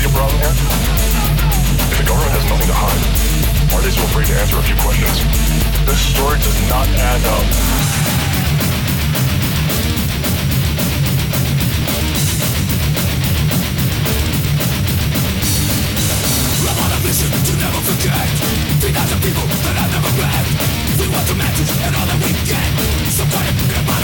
See a problem here? If the government has nothing to hide, why are they so afraid to answer a few questions? This story does not add up. mission to never forget Feed out the people that I never met We want the message and all that we get So put it in my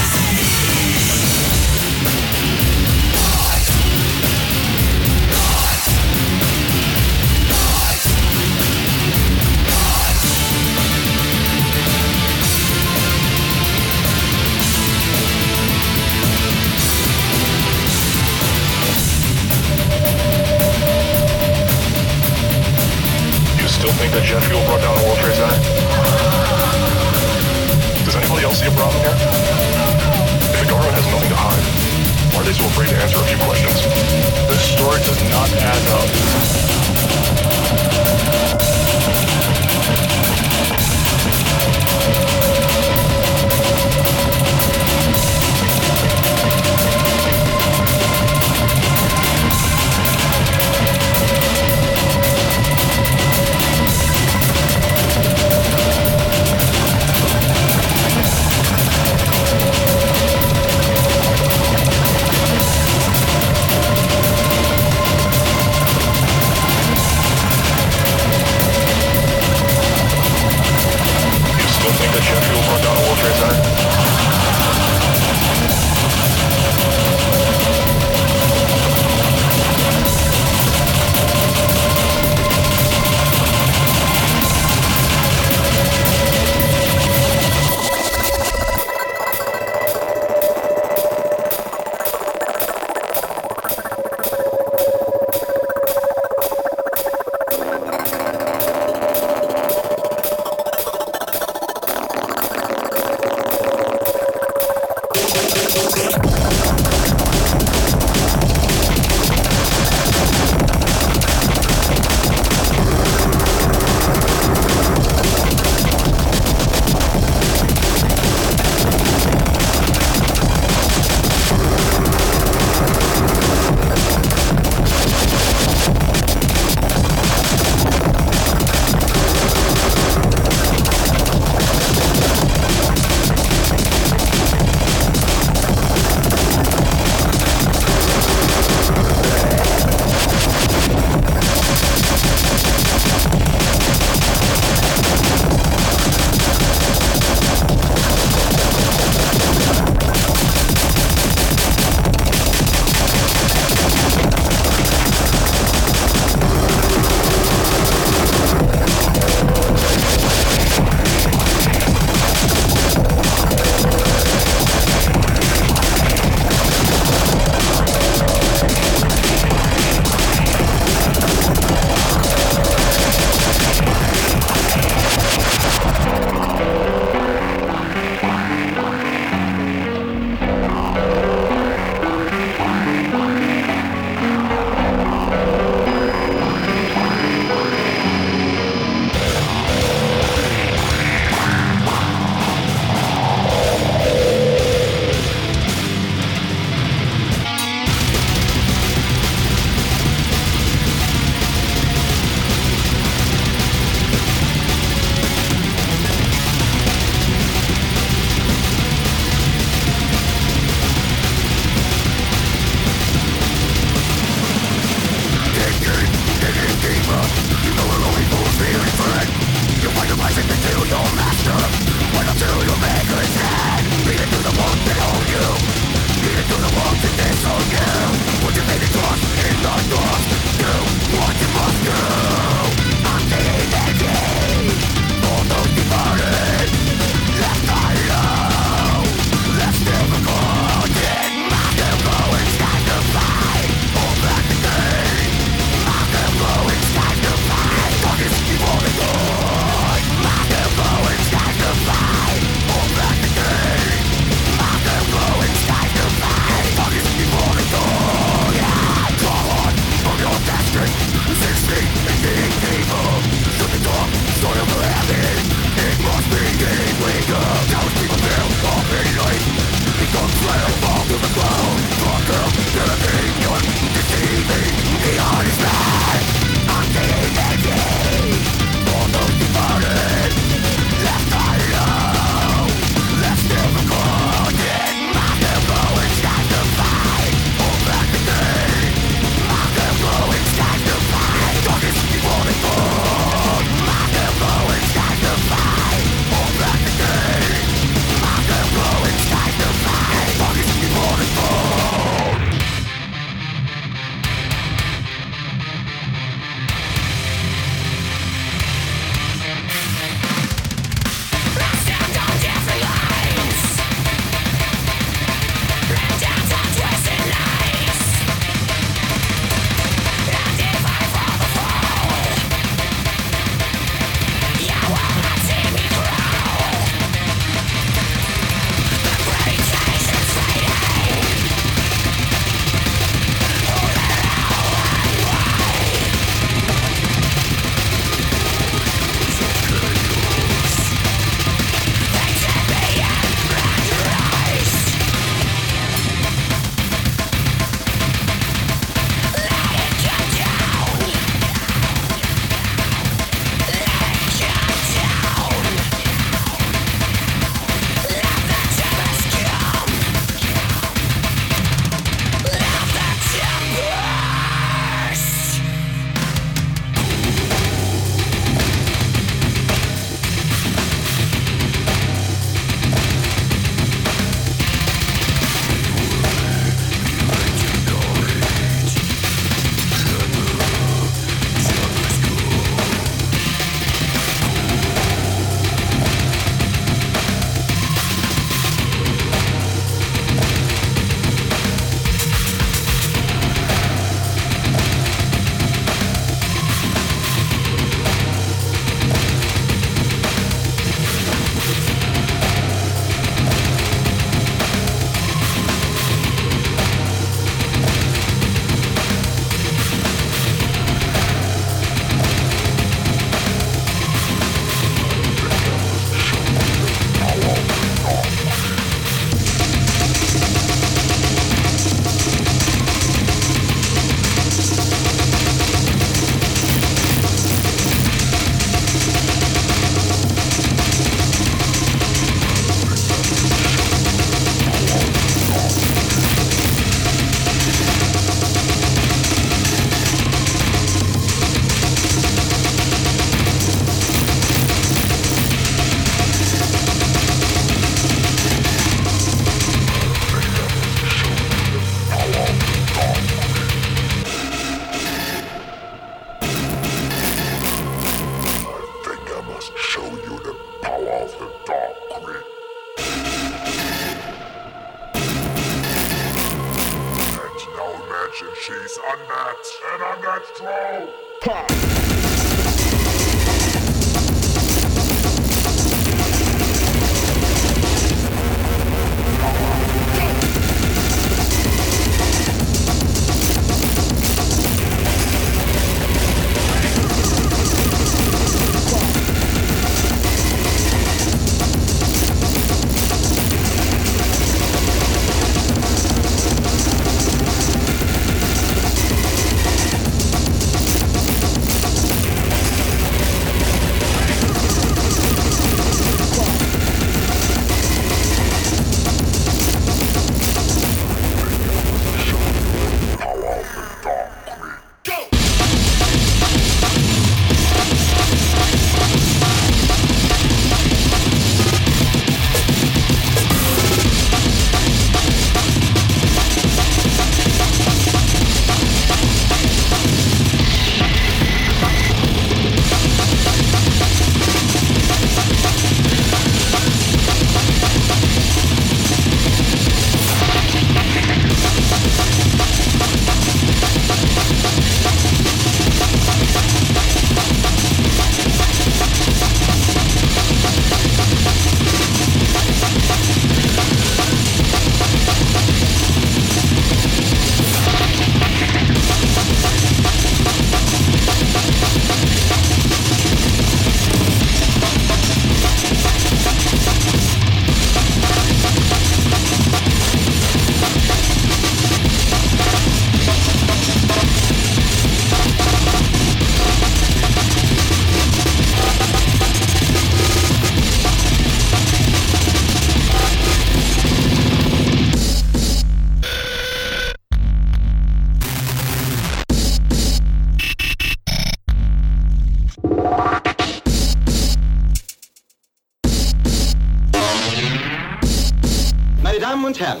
খেয়াল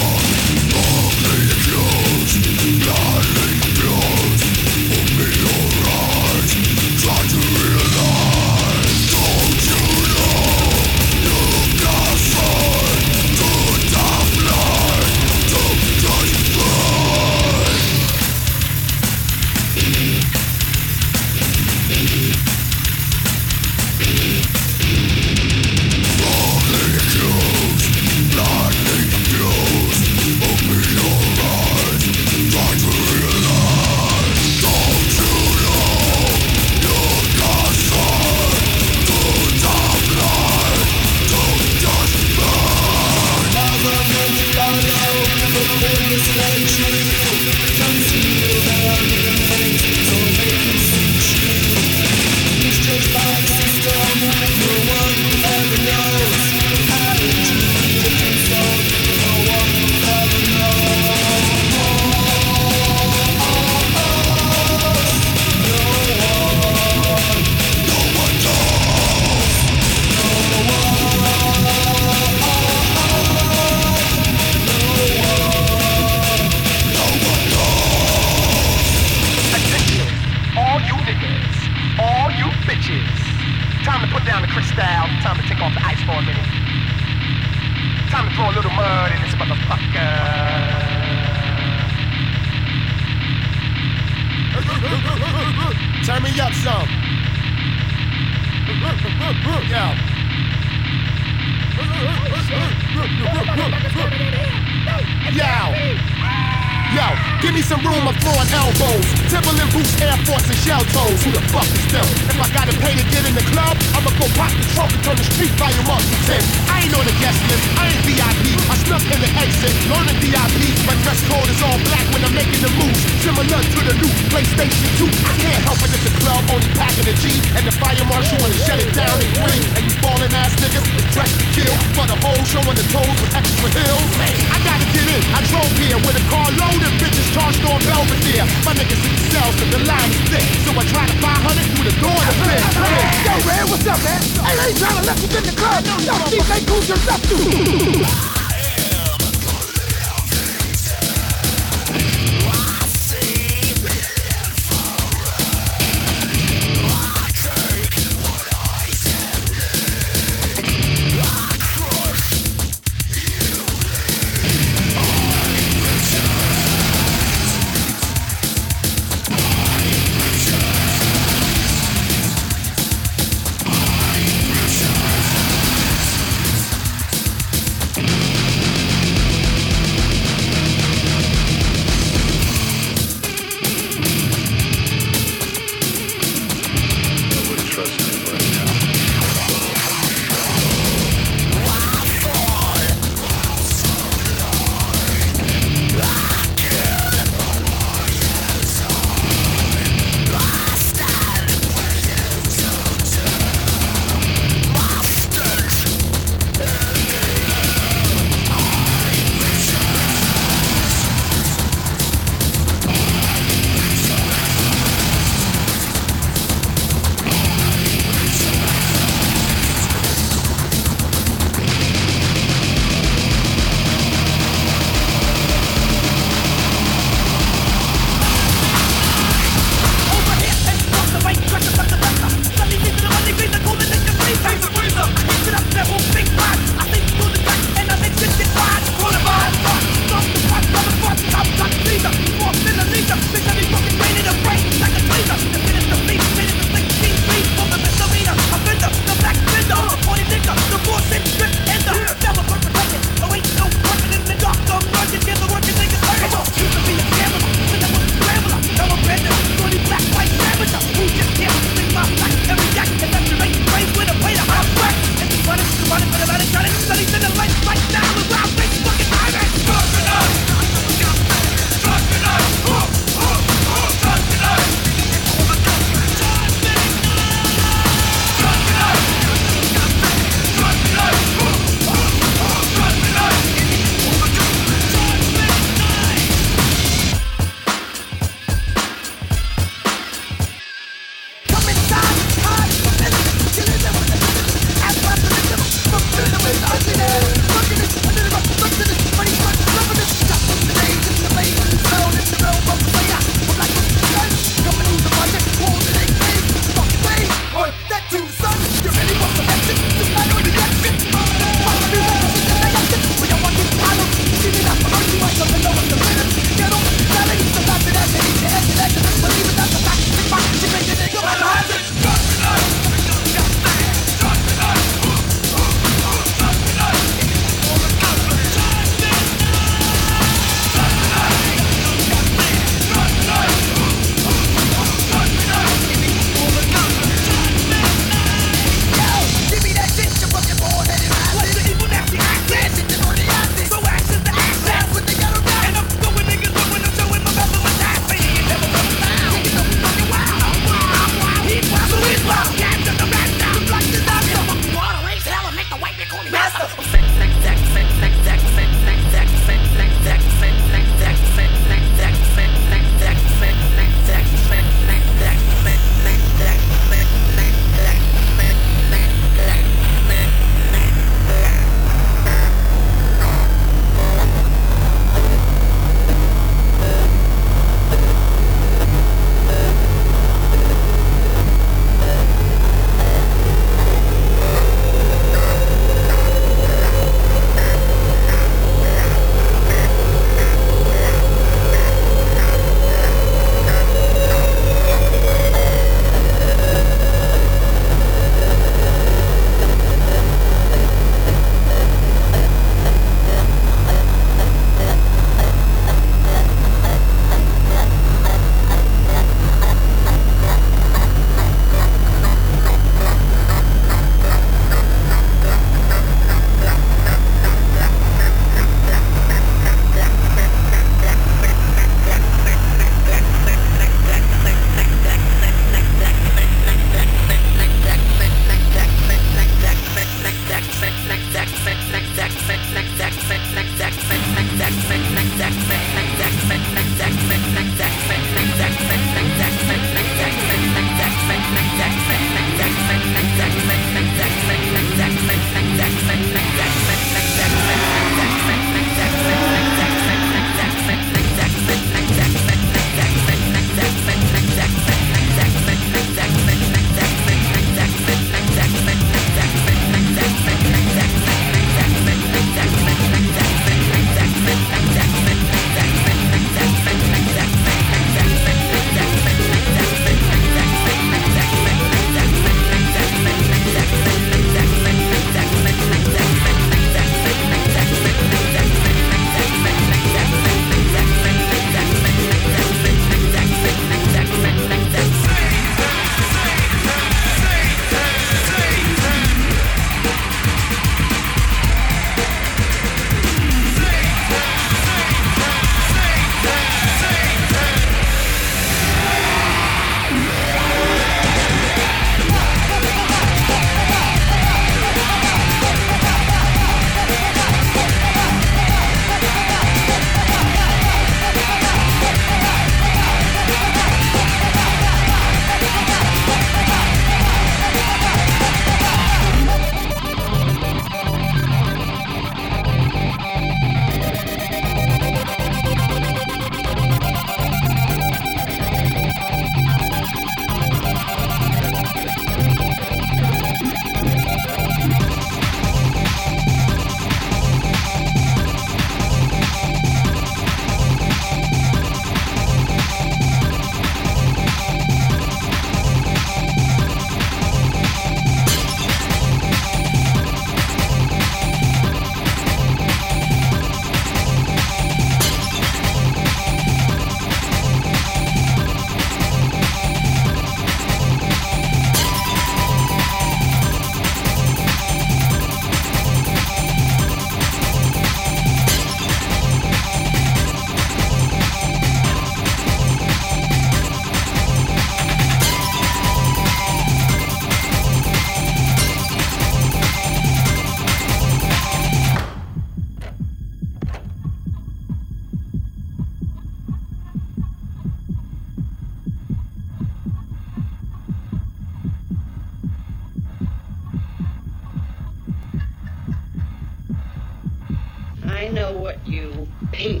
you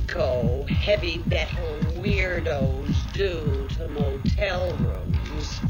heavy metal weirdos do to motel rooms.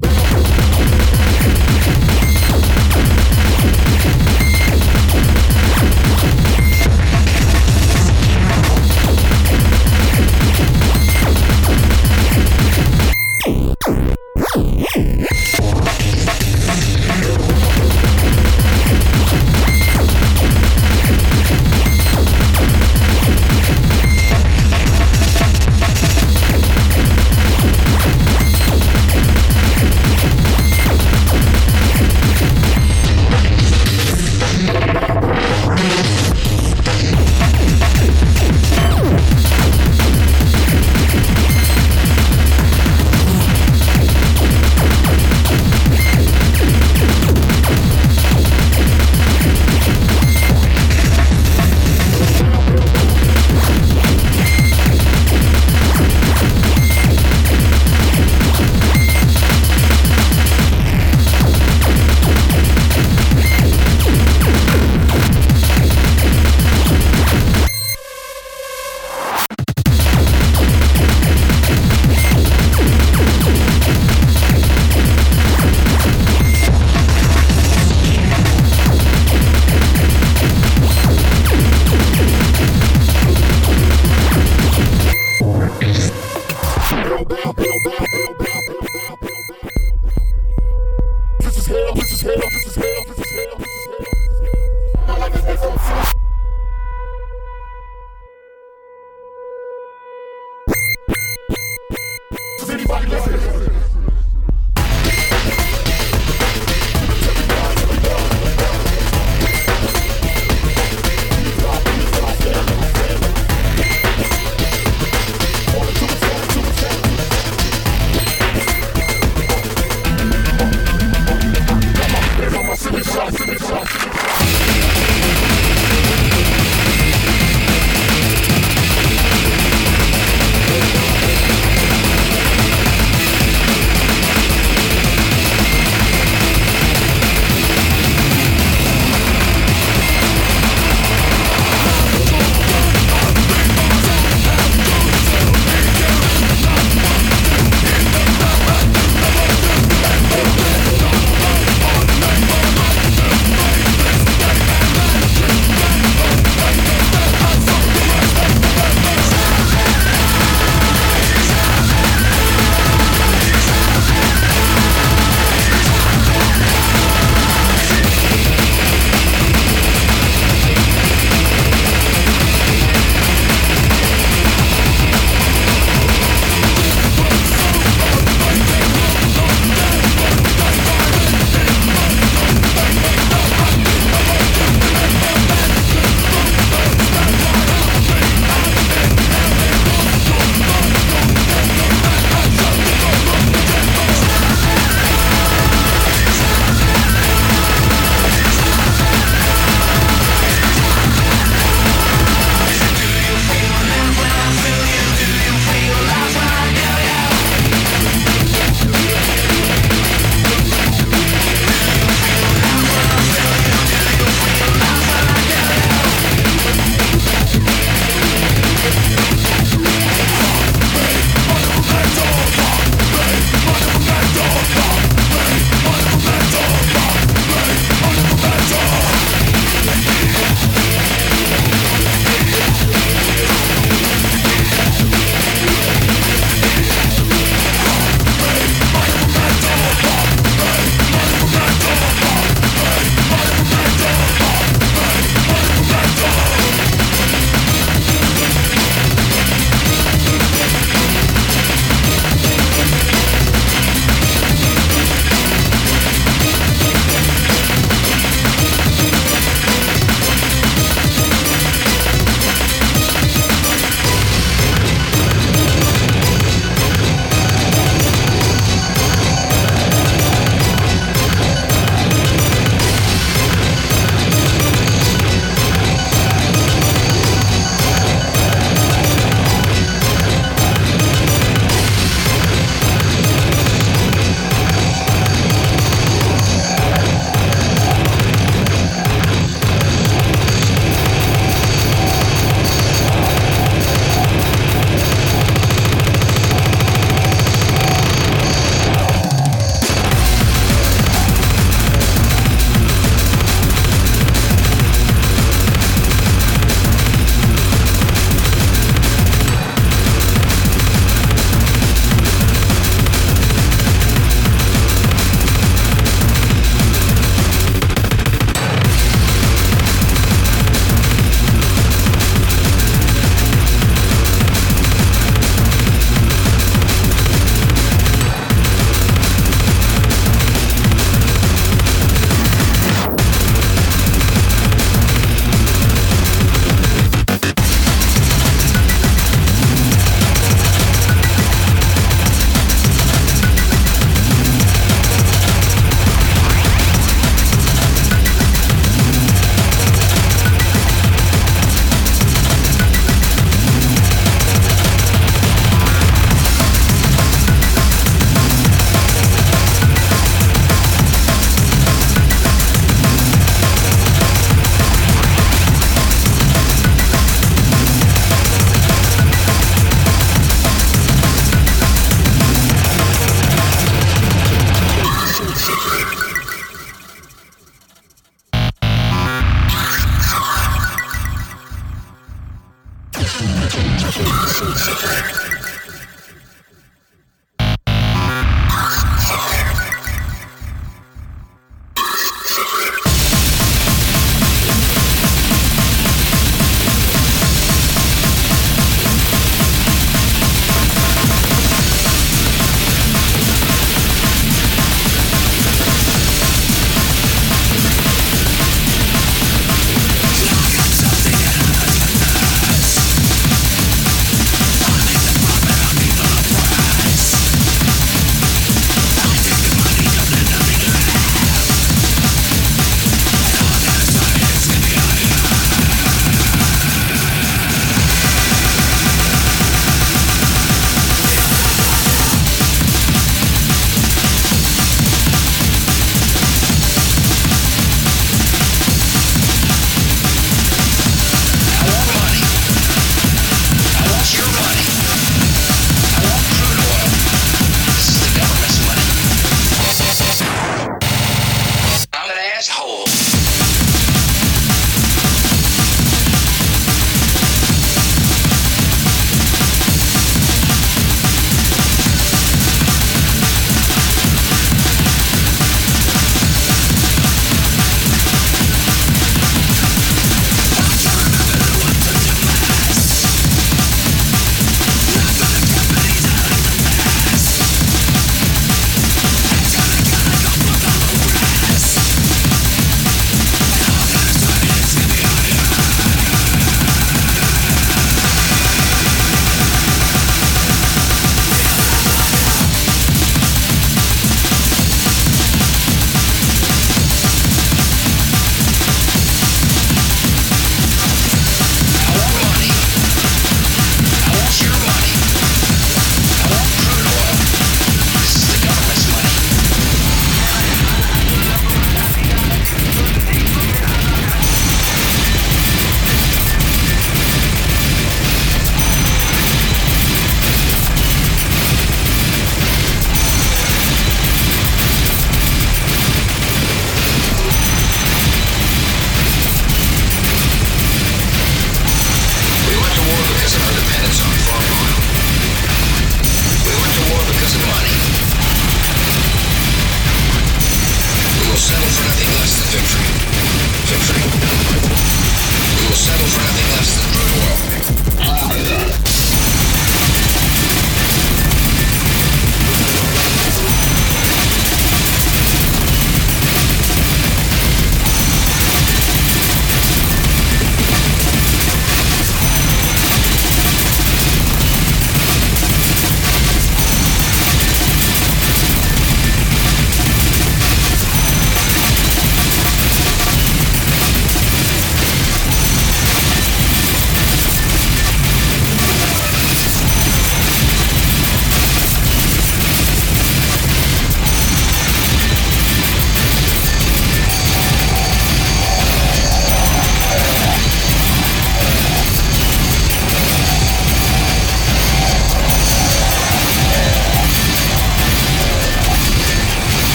bow.